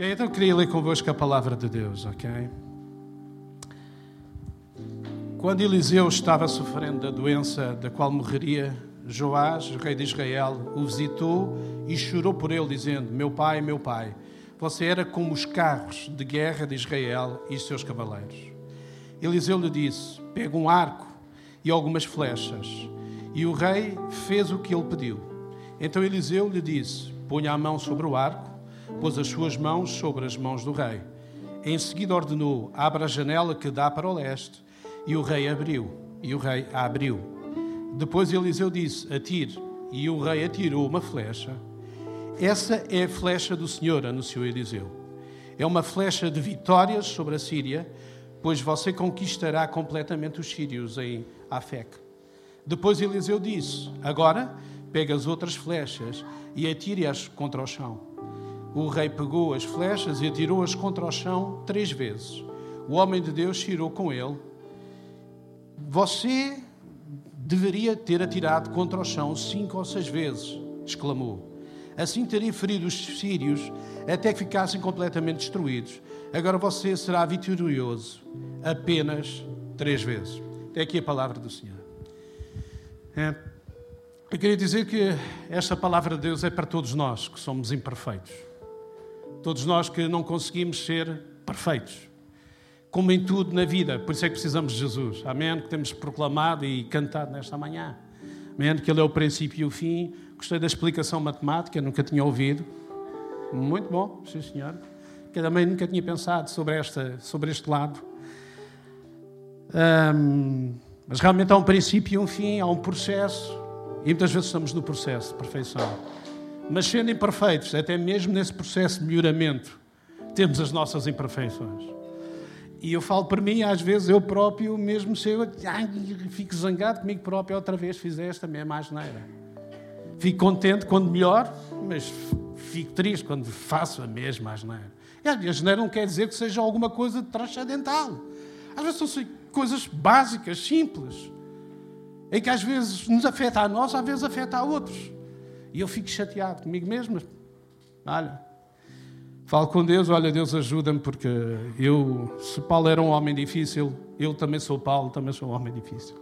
Ok, então eu queria ler convosco a palavra de Deus, ok? Quando Eliseu estava sofrendo da doença da qual morreria, Joás, rei de Israel, o visitou e chorou por ele, dizendo: Meu pai, meu pai, você era como os carros de guerra de Israel e seus cavaleiros. Eliseu lhe disse: Pega um arco e algumas flechas. E o rei fez o que ele pediu. Então Eliseu lhe disse: Ponha a mão sobre o arco, pôs as suas mãos sobre as mãos do rei. Em seguida ordenou: Abra a janela que dá para o leste. E o rei abriu. E o rei a abriu. Depois Eliseu disse: Atire. E o rei atirou uma flecha essa é a flecha do Senhor, anunciou Eliseu. É uma flecha de vitórias sobre a Síria, pois você conquistará completamente os sírios em Afec. Depois Eliseu disse: Agora pega as outras flechas e atire-as contra o chão. O rei pegou as flechas e atirou-as contra o chão três vezes. O homem de Deus tirou com ele. Você deveria ter atirado contra o chão cinco ou seis vezes, exclamou. Assim teria ferido os sírios até que ficassem completamente destruídos. Agora você será vitorioso apenas três vezes. Até aqui a palavra do Senhor. É, eu queria dizer que esta palavra de Deus é para todos nós que somos imperfeitos. Todos nós que não conseguimos ser perfeitos. Como em tudo na vida, por isso é que precisamos de Jesus. Amém? Que temos proclamado e cantado nesta manhã. Amém? Que Ele é o princípio e o fim, Gostei da explicação matemática, nunca tinha ouvido. Muito bom, sim senhor. Que também nunca tinha pensado sobre, esta, sobre este lado. Mas realmente há um princípio e um fim, há um processo. E muitas vezes estamos no processo de perfeição. Mas sendo imperfeitos, até mesmo nesse processo de melhoramento, temos as nossas imperfeições. E eu falo para mim, às vezes eu próprio, mesmo se eu ai, fico zangado comigo próprio, outra vez fizeste a mesma asneira. Fico contente quando melhor, mas fico triste quando faço a mesma asneira. E a asneira não quer dizer que seja alguma coisa transcendental. Às vezes são coisas básicas, simples, em que às vezes nos afeta a nós, às vezes afeta a outros. E eu fico chateado comigo mesmo. Olha, falo com Deus, olha, Deus ajuda-me, porque eu, se Paulo era um homem difícil, eu também sou Paulo, também sou um homem difícil.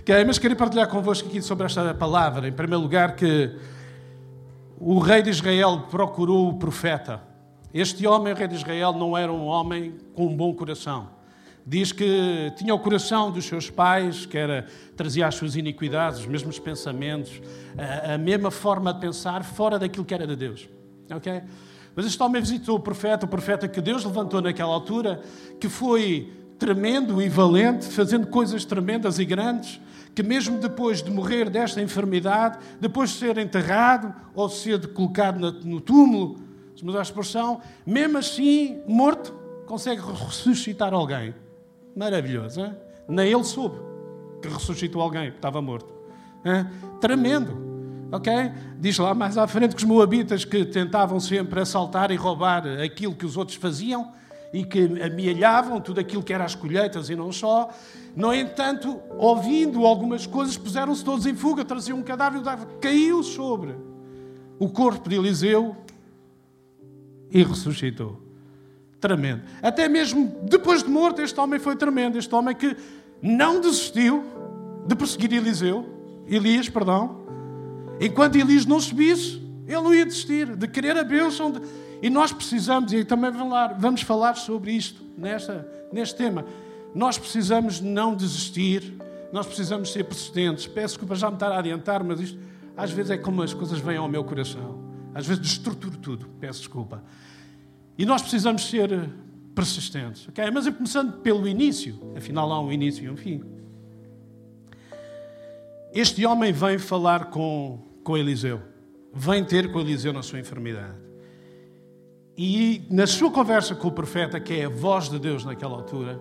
Okay, mas queria partilhar convosco aqui sobre esta palavra. Em primeiro lugar, que o rei de Israel procurou o profeta. Este homem, o rei de Israel, não era um homem com um bom coração. Diz que tinha o coração dos seus pais, que era, trazia as suas iniquidades, os mesmos pensamentos, a, a mesma forma de pensar, fora daquilo que era de Deus. Ok? Mas este homem visitou o profeta, o profeta que Deus levantou naquela altura, que foi tremendo e valente, fazendo coisas tremendas e grandes, que mesmo depois de morrer desta enfermidade, depois de ser enterrado ou ser colocado no túmulo, se mudar a expressão, mesmo assim, morto, consegue ressuscitar alguém. Maravilhoso, hein? Nem ele soube que ressuscitou alguém que estava morto. Hein? Tremendo. Ok? Diz lá mais à frente que os moabitas que tentavam sempre assaltar e roubar aquilo que os outros faziam, e que amealhavam tudo aquilo que era as colheitas e não só. No entanto, ouvindo algumas coisas, puseram-se todos em fuga, traziam um cadáver, caiu sobre o corpo de Eliseu e ressuscitou. Tremendo. Até mesmo depois de morto, este homem foi tremendo. Este homem que não desistiu de perseguir Eliseu, Elias, perdão. Enquanto Elias não subisse, ele não ia desistir de querer a bênção. De e nós precisamos, e também vamos falar sobre isto nesta, neste tema, nós precisamos não desistir, nós precisamos ser persistentes. Peço desculpa já me estar a adiantar, mas isto às vezes é como as coisas vêm ao meu coração. Às vezes destruturo tudo, peço desculpa. E nós precisamos ser persistentes, ok? Mas começando pelo início, afinal há um início e um fim. Este homem vem falar com, com Eliseu, vem ter com Eliseu na sua enfermidade. E na sua conversa com o profeta, que é a voz de Deus naquela altura,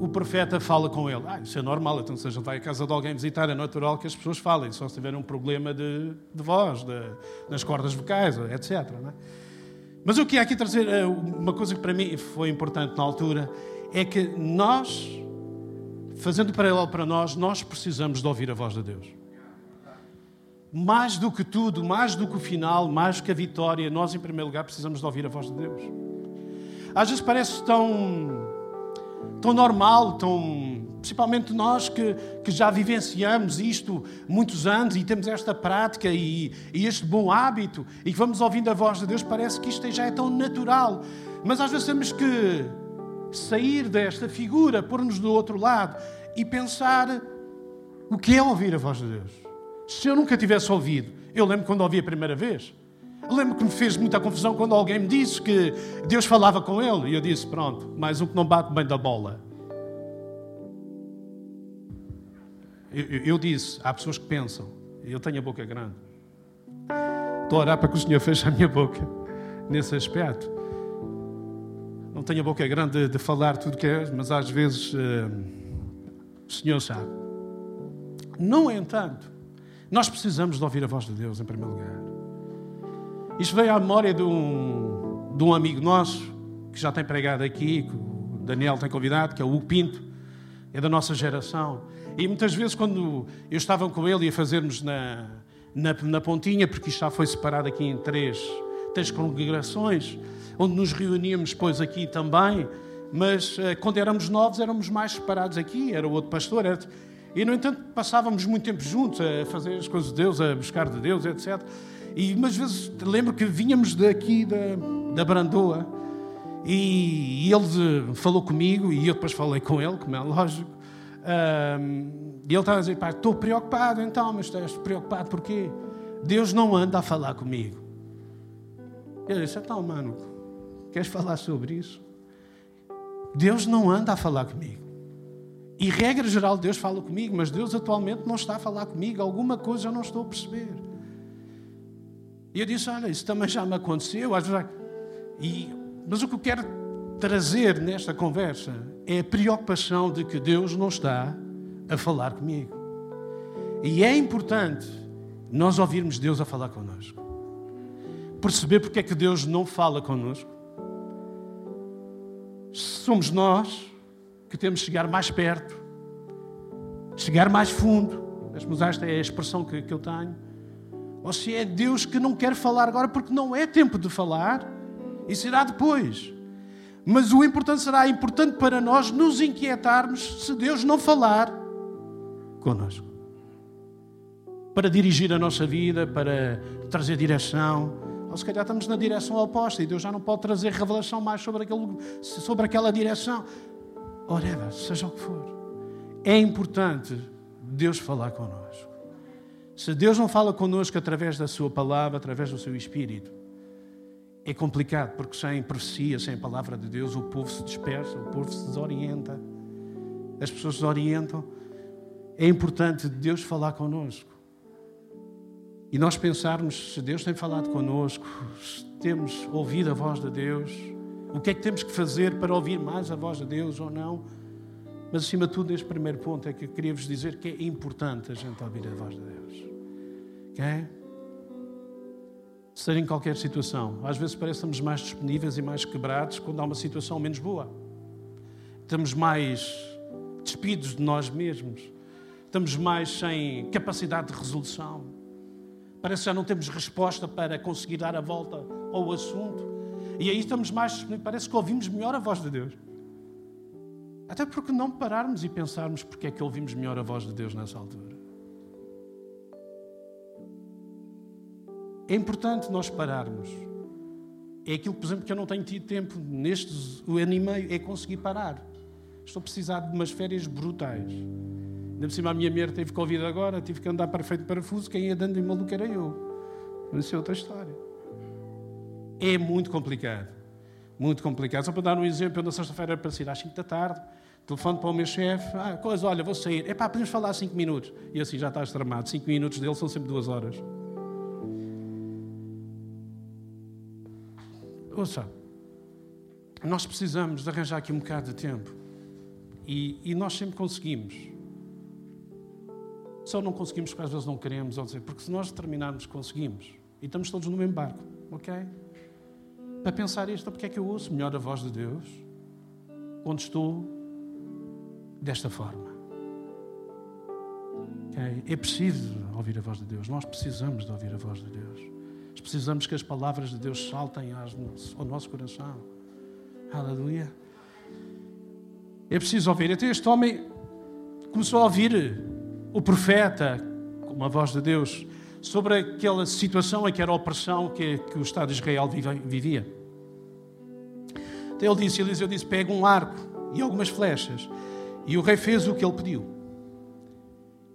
o profeta fala com ele. Ah, isso é normal, então se a gente vai à casa de alguém visitar, é natural que as pessoas falem, só se tiverem um problema de, de voz, de, nas cordas vocais, etc. É? Mas o que queria aqui trazer, eh, uma coisa que para mim foi importante na altura, é que nós, fazendo paralelo para nós, nós precisamos de ouvir a voz de Deus. mais do que tudo, mais do que o final, mais do que a vitória, nós, em primeiro lugar, precisamos de ouvir a voz de Deus. Às vezes parece tão, tão normal, tão, principalmente nós que, que já vivenciamos isto muitos anos e temos esta prática e, e este bom hábito e que vamos ouvindo a voz de Deus, parece que isto já é tão natural. Mas às vezes temos que sair desta figura, pôr-nos do outro lado e pensar o que é ouvir a voz de Deus. Se eu nunca tivesse ouvido, eu lembro quando ouvi a primeira vez. Lembro que me fez muita confusão quando alguém me disse que Deus falava com ele. E eu disse: Pronto, mais um que não bate bem da bola. Eu, eu, disse: Há pessoas que pensam, eu tenho a boca grande. Estou a orar para que o Senhor feche a minha boca nesse aspecto. Não tenho a boca grande de, de falar tudo que é, mas às vezes uh, o Senhor sabe. No entanto, nós precisamos de ouvir a voz de Deus, em primeiro lugar. Isto veio à memória de um, de um amigo nosso, que já tem pregado aqui, que o Daniel tem convidado, que é o Hugo Pinto, é da nossa geração. E muitas vezes, quando eu estava com ele e a fazermos na, na, na pontinha, porque isto já foi separado aqui em três, três congregações, onde nos reuníamos depois aqui também, mas eh, quando éramos novos éramos mais separados aqui, era o outro pastor, era, e, no entanto, passávamos muito tempo juntos a fazer as coisas de Deus, a buscar de Deus, etc. E umas vezes lembro que vinhamos daqui da, da Brandoa e, e, ele falou comigo e eu depois falei com ele, como é lógico. E ele estava a dizer: Pai, estou preocupado então, mas estás preocupado porquê? Deus não anda a falar comigo. Eu disse: Então, mano, queres falar sobre isso? Deus não anda a falar comigo. E regra geral, Deus fala comigo, mas Deus atualmente não está a falar comigo. Alguma coisa eu não estou a perceber. E eu disse: Olha, isso também já me aconteceu. E, mas o que eu quero trazer nesta conversa é a preocupação de que Deus não está a falar comigo. E é importante nós ouvirmos Deus a falar connosco. Perceber porque é que Deus não fala connosco. Somos nós que temos de chegar mais perto, chegar mais fundo. Mas esta é a expressão que, que eu tenho. Ou se é Deus que não quer falar agora porque não é tempo de falar e será depois. Mas o importante será importante para nós nos inquietarmos se Deus não falar connosco. Para dirigir a nossa vida, para trazer direção. Ou se calhar estamos na direção oposta e Deus já não pode trazer revelação mais sobre, aquele, sobre aquela direção whatever, seja o que for. É importante Deus falar connosco. Se Deus não fala connosco através da Sua palavra, através do Seu Espírito, é complicado, porque sem profecia, sem palavra de Deus, o povo se dispersa, o povo se desorienta, as pessoas se orientam. É importante Deus falar connosco. E nós pensarmos se Deus tem falado connosco, se temos ouvido a voz de Deus, o que é que temos que fazer para ouvir mais a voz de Deus ou não? Mas acima de tudo, este primeiro ponto é que eu queria vos dizer que é importante a gente ouvir a voz de Deus. Ok? Ser em qualquer situação. Às vezes parece que estamos mais disponíveis e mais quebrados quando há uma situação menos boa. Estamos mais despidos de nós mesmos. Estamos mais sem capacidade de resolução. Parece que já não temos resposta para conseguir dar a volta ao assunto. E aí estamos mais, parece que ouvimos melhor a voz de Deus. Até porque não pararmos e pensarmos porque é que ouvimos melhor a voz de Deus nessa altura. É importante nós pararmos. É aquilo, por exemplo, que eu não tenho tido tempo nestes ano e meio, é conseguir parar. Estou a precisar de umas férias brutais. Ainda por cima a minha mulher teve Covid agora, tive que andar para feito parafuso, quem ia dando em maluco era eu. Mas isso é outra história. É muito complicado. Muito complicado. Só para dar um exemplo, eu na sexta-feira para sair às 5 da tarde, telefono para o meu chefe, ah, coisa, olha, vou sair. É pá, podemos falar 5 minutos. E assim já estás tramado. 5 minutos dele são sempre 2 horas. Ouça, nós precisamos de arranjar aqui um bocado de tempo. E, e nós sempre conseguimos. Só não conseguimos porque às vezes não queremos, ou dizer, porque se nós determinarmos, conseguimos. E estamos todos no mesmo barco, ok? para pensar isto, porque é que eu ouço melhor a voz de Deus quando estou desta forma. Okay? É preciso ouvir a voz de Deus. Nós precisamos de ouvir a voz de Deus. Precisamos que as palavras de Deus saltem ao nosso coração. Aleluia. É preciso ouvir. Até este homem começou a ouvir o profeta, com a voz de Deus, sobre aquela situação em que era a opressão que, que o Estado de Israel vivia. Então ele disse, Eliseu disse, pega um arco e algumas flechas. E o rei fez o que ele pediu.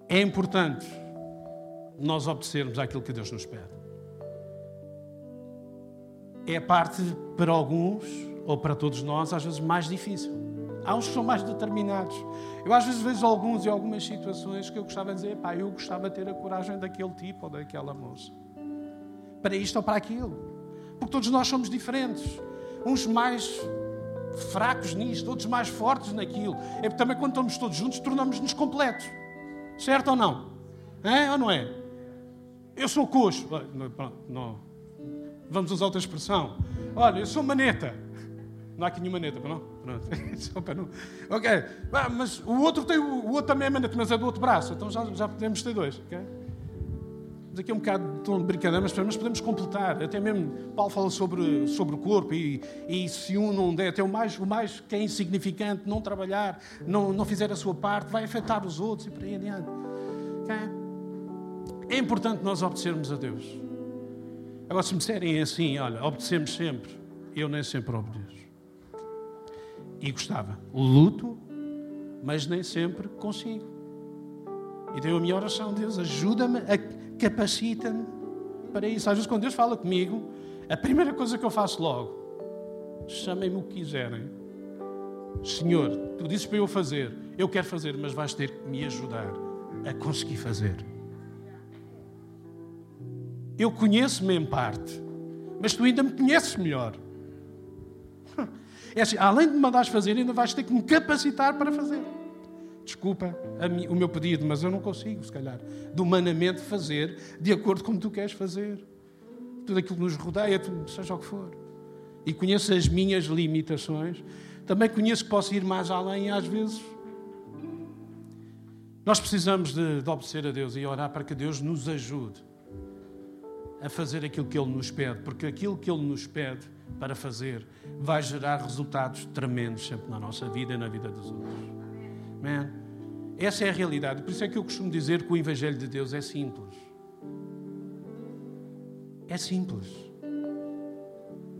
É importante nós obedecermos àquilo que Deus nos pede. É a parte, para alguns, ou para todos nós, às vezes mais difícil. Há uns que são mais determinados. Eu às vezes vejo alguns e algumas situações que eu gostava de dizer, pá, eu gostava de ter a coragem daquele tipo ou daquela moça. Para isto ou para aquilo. Porque todos nós somos diferentes. Uns mais fracos nisto, outros mais fortes naquilo. É porque também quando estamos todos juntos tornamos-nos completos. Certo ou não? É ou não é? Eu sou coxo. Não, não. Vamos usar outra expressão. Olha, eu sou maneta. Não há aqui nenhuma maneta, não? Pronto. Para não... Ok. Ah, mas o outro, tem, o outro também é maneta, mas é do outro braço. Então já, já podemos ter dois. Mas aqui é um bocado de tom de brincadeira, mas, mas podemos completar. Até mesmo Paulo fala sobre, sobre o corpo e, e se um não der, até o mais, o mais que é insignificante, não trabalhar, não, não fizer a sua parte, vai afetar os outros e por aí adiante. Okay? É importante nós obedecermos a Deus. Agora, se me disserem assim, olha, obedecemos sempre, eu nem sempre obedeço. E gostava. Luto, mas nem sempre consigo. E tenho a minha oração, Deus, ajuda-me, capacita-me para isso. Às vezes, quando Deus fala comigo, a primeira coisa que eu faço logo, chamem-me o que quiserem. Senhor, tu disse para eu fazer, eu quero fazer, mas vais ter que me ajudar a conseguir fazer. Eu conheço-me em parte, mas tu ainda me conheces melhor. É assim, além de me mandares fazer, ainda vais ter que me capacitar para fazer. Desculpa o meu pedido, mas eu não consigo, se calhar, de humanamente fazer de acordo com o que tu queres fazer. Tudo aquilo que nos rodeia, seja o que for. E conheço as minhas limitações. Também conheço que posso ir mais além, às vezes. Nós precisamos de, de obedecer a Deus e orar para que Deus nos ajude a fazer aquilo que Ele nos pede, porque aquilo que Ele nos pede para fazer vai gerar resultados tremendos sempre na nossa vida e na vida dos outros. Man, essa é a realidade. Por isso é que eu costumo dizer que o Evangelho de Deus é simples. É simples.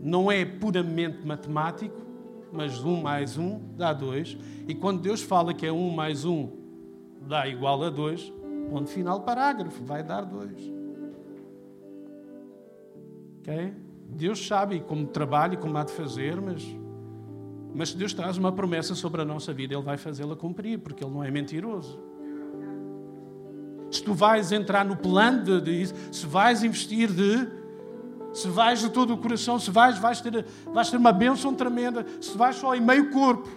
Não é puramente matemático, mas um mais um dá dois. E quando Deus fala que é um mais um dá igual a dois, ponto final, parágrafo, vai dar dois. Okay? Deus sabe como trabalha e como há de fazer, mas, mas se Deus traz uma promessa sobre a nossa vida, Ele vai fazê-la cumprir, porque Ele não é mentiroso. Se tu vais entrar no plano de, de se vais investir de, se vais de todo o coração, se vais, vais ter, vais ter uma bênção tremenda, se vais só em meio corpo,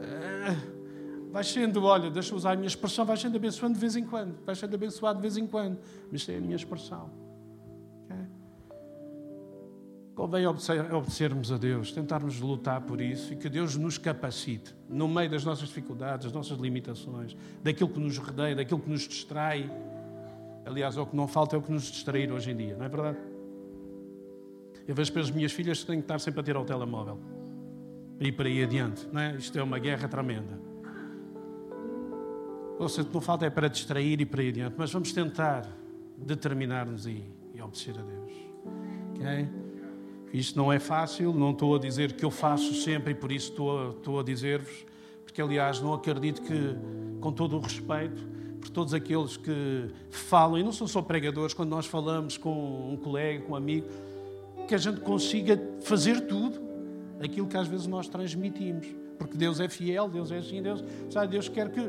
eh, vais sendo, olha, deixa eu usar a minha expressão, vais sendo abençoado de vez em quando, vais sendo abençoado de vez em quando, mas isto é a minha expressão. Convém obedecermos a Deus, tentarmos lutar por isso e que Deus nos capacite no meio das nossas dificuldades, das nossas limitações, daquilo que nos rodeia, daquilo que nos distrai. Aliás, é o que não falta é o que nos distrair hoje em dia, não é verdade? Eu vejo pelas minhas filhas que têm que estar sempre a ter ao telemóvel ir para aí adiante, não é? Isto é uma guerra tremenda. Ou seja, o que não falta é para distrair e para ir adiante, mas vamos tentar determinar-nos e, e obedecer a Deus. ok? Isto não é fácil, não estou a dizer que eu faço sempre e por isso estou, estou a dizer-vos, porque aliás não acredito que, com todo o respeito, por todos aqueles que falam, e não são só pregadores, quando nós falamos com um colega, com um amigo, que a gente consiga fazer tudo aquilo que às vezes nós transmitimos. Porque Deus é fiel, Deus é assim, Deus, sabe, Deus quer que.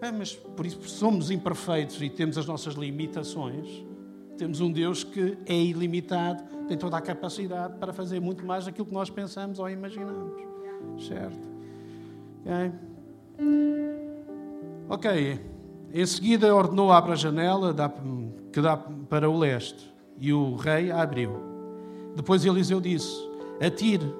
É, mas por isso somos imperfeitos e temos as nossas limitações. Temos um Deus que é ilimitado, tem toda a capacidade para fazer muito mais daquilo que nós pensamos ou imaginamos. Certo? Ok? Ok. Em seguida ordenou abra a janela que dá para o leste e o rei a abriu. Depois Eliseu disse: Atire.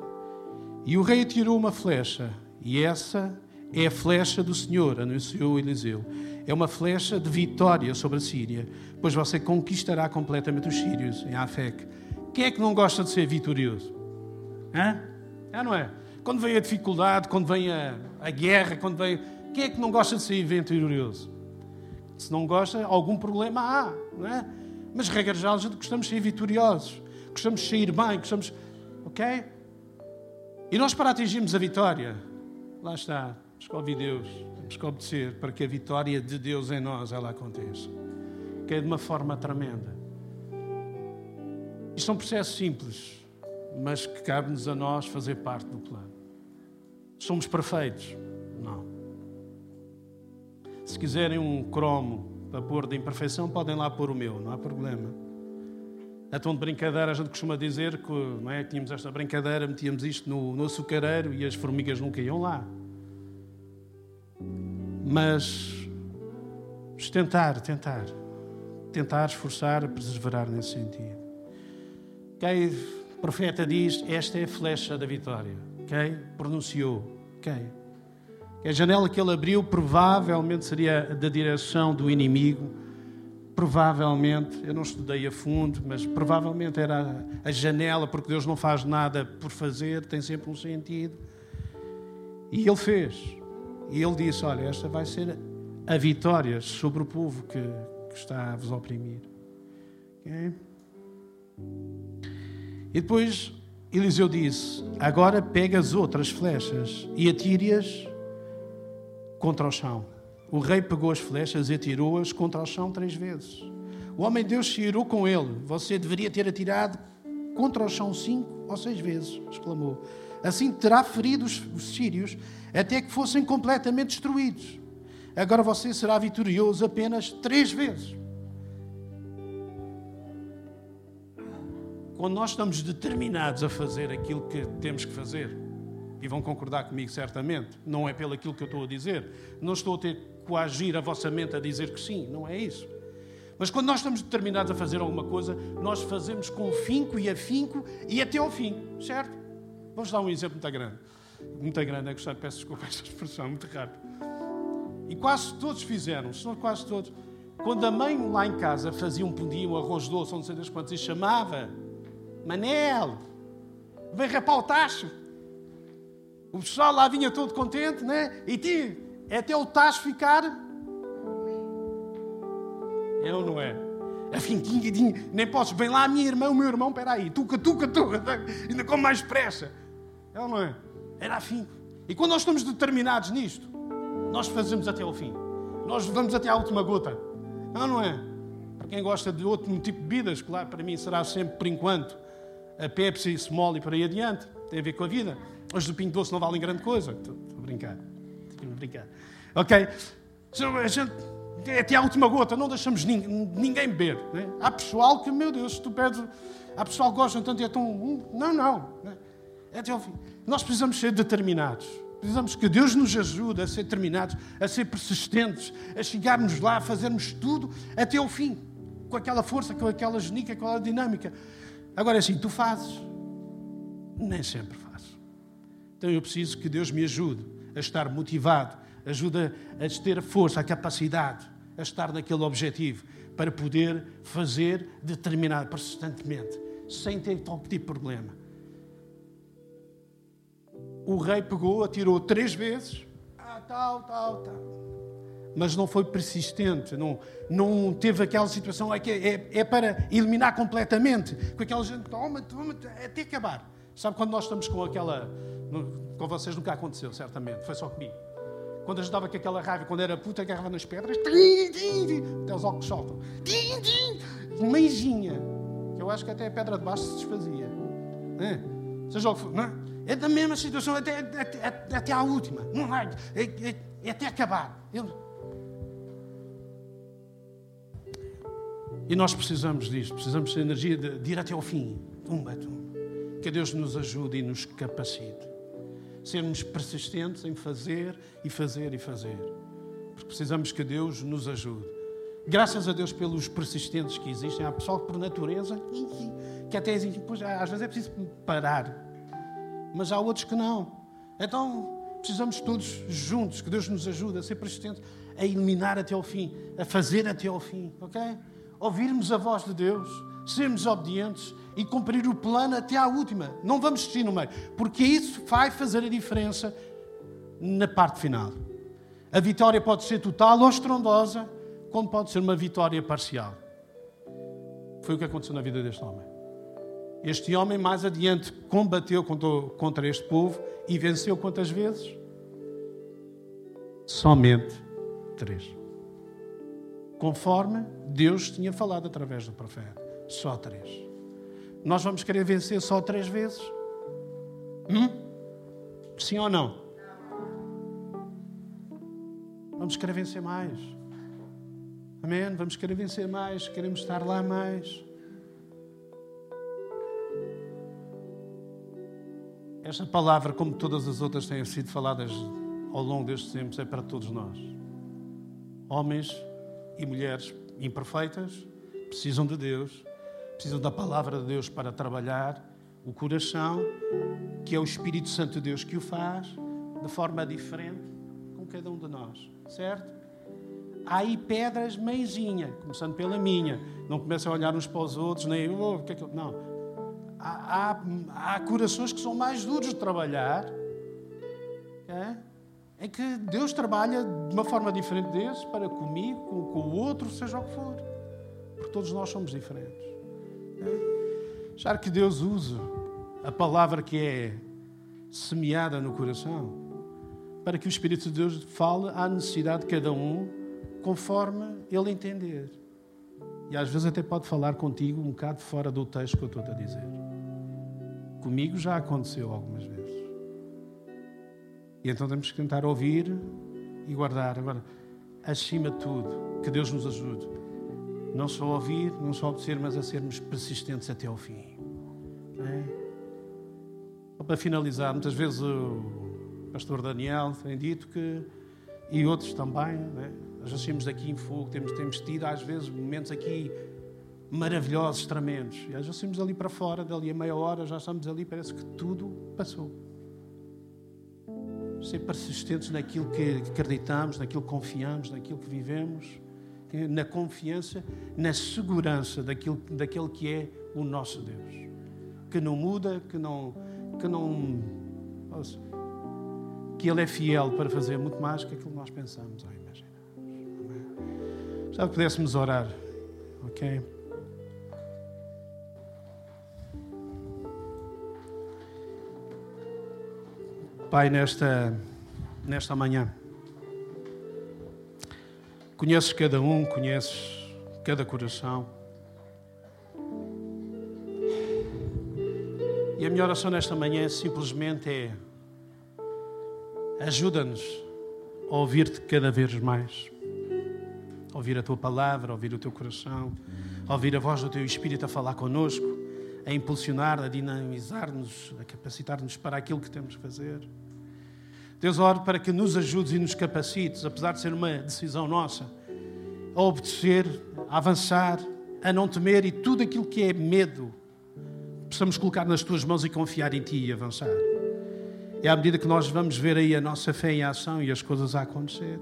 E o rei atirou uma flecha e essa é a flecha do Senhor, anunciou Eliseu. É uma flecha de vitória sobre a Síria, pois você conquistará completamente os sírios em Afec. Quem é que não gosta de ser vitorioso? Hã? É, não é? Quando vem a dificuldade, quando vem a, a guerra, quando vem. Quem é que não gosta de ser vitorioso? Se não gosta, algum problema há, não é? Mas, regra geral, gostamos de ser vitoriosos, gostamos de sair bem, gostamos. Ok? E nós, para atingirmos a vitória, lá está, ouvir Deus, temos que obedecer para que a vitória de Deus em nós ela aconteça. Que é de uma forma tremenda. Isto é um processo simples, mas que cabe-nos a nós fazer parte do plano. Somos perfeitos? Não. Se quiserem um cromo para pôr de imperfeição, podem lá pôr o meu, não há problema. A tom de brincadeira, a gente costuma dizer que não é? tínhamos esta brincadeira, metíamos isto no, no açucareiro e as formigas nunca iam lá. Mas tentar, tentar, tentar esforçar a perseverar nesse sentido. O profeta diz: Esta é a flecha da vitória. Okay? Pronunciou. Okay? A janela que ele abriu provavelmente seria da direção do inimigo. Provavelmente, eu não estudei a fundo, mas provavelmente era a janela, porque Deus não faz nada por fazer, tem sempre um sentido. E ele fez. E ele disse: Olha, esta vai ser a vitória sobre o povo que, que está a vos oprimir. Okay? E depois Eliseu disse: Agora pega as outras flechas e atire-as contra o chão. O rei pegou as flechas e atirou-as contra o chão três vezes. O homem de Deus se irou com ele. Você deveria ter atirado contra o chão cinco ou seis vezes, exclamou. Assim terá ferido os sírios até que fossem completamente destruídos. Agora você será vitorioso apenas três vezes. Quando nós estamos determinados a fazer aquilo que temos que fazer, e vão concordar comigo certamente, não é pelo aquilo que eu estou a dizer, não estou a ter coagir a vossa mente a dizer que sim, não é isso. Mas quando nós estamos determinados a fazer alguma coisa, nós fazemos com finco e afinco e até ao fim, certo? Vamos dar um exemplo muito grande. Muito grande, é gostar, peço desculpa esta expressão, muito rápido. E quase todos fizeram, se não quase todos. Quando a mãe lá em casa fazia um pudim, um arroz doce, ou não sei das quantas, e chamava Manel, vem rapar o tacho. O pessoal lá vinha todo contente, né? E tinha, até o tacho ficar. É ou não é? Afim, nem posso. Vem lá a minha irmã, o meu irmão, peraí, tuca, tuca, tuca, ainda com mais pressa. É ou não é? Era afim. E quando nós estamos determinados nisto, nós fazemos até ao fim. Nós vamos até à última gota. Não, não é? Para quem gosta de outro tipo de bebidas, claro, para mim será sempre, por enquanto, a Pepsi, Small e por aí adiante. Tem a ver com a vida. Os do Pinho Doce não valem grande coisa. Estou, estou a brincar. Estou a brincar. Ok? A gente, até à última gota, não deixamos ninguém beber. Né? Há pessoal que, meu Deus, tu pedes. Há pessoal que gostam tanto e é tão. Não, não. Né? É até ao fim. Nós precisamos ser determinados. Precisamos que Deus nos ajude a ser determinados, a ser persistentes, a chegarmos lá, a fazermos tudo até ao fim. Com aquela força, com aquela genica, com aquela dinâmica. Agora é assim, tu fazes. Nem sempre faço. Então eu preciso que Deus me ajude a estar motivado, ajuda a ter a força, a capacidade, a estar naquele objetivo, para poder fazer determinado, persistentemente, sem ter qualquer tipo de problema. O rei pegou, atirou três vezes, ah, tal, tal, tal mas não foi persistente, não, não teve aquela situação, é, é, é para eliminar completamente, com aquela gente, toma, toma, até acabar. Sabe quando nós estamos com aquela. Com vocês nunca aconteceu, certamente, foi só comigo. Quando a gente dava com aquela raiva, quando era puta, agarrava nas pedras, até os óculos soltam. Meijinha, que eu acho que até a pedra de baixo se desfazia. É, seja o que for, não é? É da mesma situação até, até, até à última. Não é, é, é, é até acabar. Eu, E nós precisamos disto, precisamos de energia de, de ir até ao fim. Tumba, tumba. Que Deus nos ajude e nos capacite. Sermos persistentes em fazer e fazer e fazer. Porque precisamos que Deus nos ajude. Graças a Deus pelos persistentes que existem. Há pessoal que por natureza, que até pois, às vezes é preciso parar. Mas há outros que não. Então, Precisamos todos juntos, que Deus nos ajude a ser persistentes, a eliminar até ao fim, a fazer até ao fim, ok? Ouvirmos a voz de Deus, sermos obedientes e cumprir o plano até à última. Não vamos desistir no meio, porque isso vai fazer a diferença na parte final. A vitória pode ser total ou estrondosa, como pode ser uma vitória parcial. Foi o que aconteceu na vida deste homem. Este homem, mais adiante, combateu contra este povo e venceu quantas vezes? Somente três. Conforme Deus tinha falado através do profeta. Só três. Nós vamos querer vencer só três vezes? Hum? Sim ou não? Vamos querer vencer mais. Amém? Vamos querer vencer mais, queremos estar lá mais. Esta palavra, como todas as outras têm sido faladas ao longo destes tempos, é para todos nós. Homens e mulheres imperfeitas precisam de Deus, precisam da palavra de Deus para trabalhar o coração, que é o Espírito Santo de Deus que o faz, de forma diferente com cada um de nós, certo? Há aí pedras meizinha, começando pela minha. Não comecem a olhar uns para os outros, nem oh, que é que... não. Há, há, corações que são mais duros de trabalhar, é? é que Deus trabalha de uma forma diferente desse para comigo, com, com o outro, seja o que for. Porque todos nós somos diferentes. Achar que Deus usa a palavra que é semeada no coração para que o Espírito de Deus fale à necessidade de cada um conforme ele entender. E às vezes até pode falar contigo um bocado fora do texto que eu estou a dizer. Comigo já aconteceu algumas vezes. E então temos que tentar ouvir e guardar. Agora, acima de tudo, que Deus nos ajude não só a ouvir, não só a obedecer, mas a sermos persistentes até ao fim. É? Para finalizar, muitas vezes o pastor Daniel tem dito que, e outros também, é? nós nascemos aqui em fogo, temos, temos tido às vezes momentos aqui maravilhosos, tremendos. E saímos ali para fora, dali a meia hora, já estamos ali, parece que tudo passou. Ser persistentes naquilo que acreditamos, naquilo que confiamos, naquilo que vivemos na confiança, na segurança daquilo, daquele que é o nosso Deus. Que não muda, que não. Que, não, que Ele é fiel para fazer muito mais que aquilo que nós pensamos ou imaginamos. Já pudéssemos orar, ok? Pai, nesta, nesta manhã. Conheces cada um, conheces cada coração. E a minha oração nesta manhã simplesmente é: ajuda-nos a ouvir-te cada vez mais, ouvir a tua palavra, ouvir o teu coração, ouvir a voz do teu Espírito a falar connosco, a impulsionar, a dinamizar-nos, a capacitar-nos para aquilo que temos que fazer. Deus, oro para que nos ajudes e nos capacites, apesar de ser uma decisão nossa, a obedecer, a avançar, a não temer e tudo aquilo que é medo, possamos colocar nas tuas mãos e confiar em ti e avançar. É à medida que nós vamos ver aí a nossa fé em ação e as coisas a acontecer.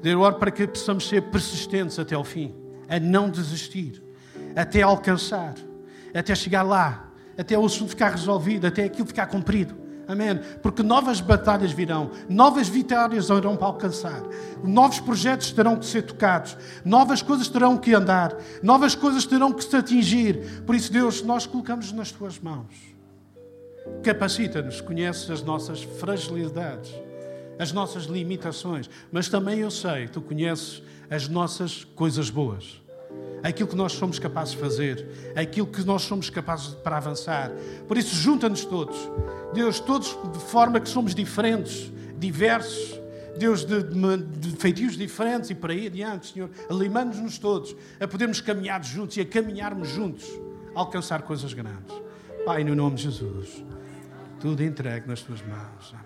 Deus, oro para que possamos ser persistentes até ao fim, a não desistir, até alcançar, até chegar lá, até o assunto ficar resolvido, até aquilo ficar cumprido. Amém. Porque novas batalhas virão, novas vitórias irão para alcançar, novos projetos terão que ser tocados, novas coisas terão que andar, novas coisas terão que se atingir. Por isso, Deus, nós colocamos nas tuas mãos. Capacita-nos, conheces as nossas fragilidades, as nossas limitações, mas também eu sei, tu conheces as nossas coisas boas aquilo que nós somos capazes de fazer, aquilo que nós somos capazes para avançar. Por isso, junta-nos todos. Deus, todos de forma que somos diferentes, diversos. Deus, de, de, de feitios diferentes e por aí adiante, Senhor. Alimando-nos todos a podermos caminhar juntos e a caminharmos juntos, a alcançar coisas grandes. Pai, no nome de Jesus, tudo entregue nas tuas mãos. Amém.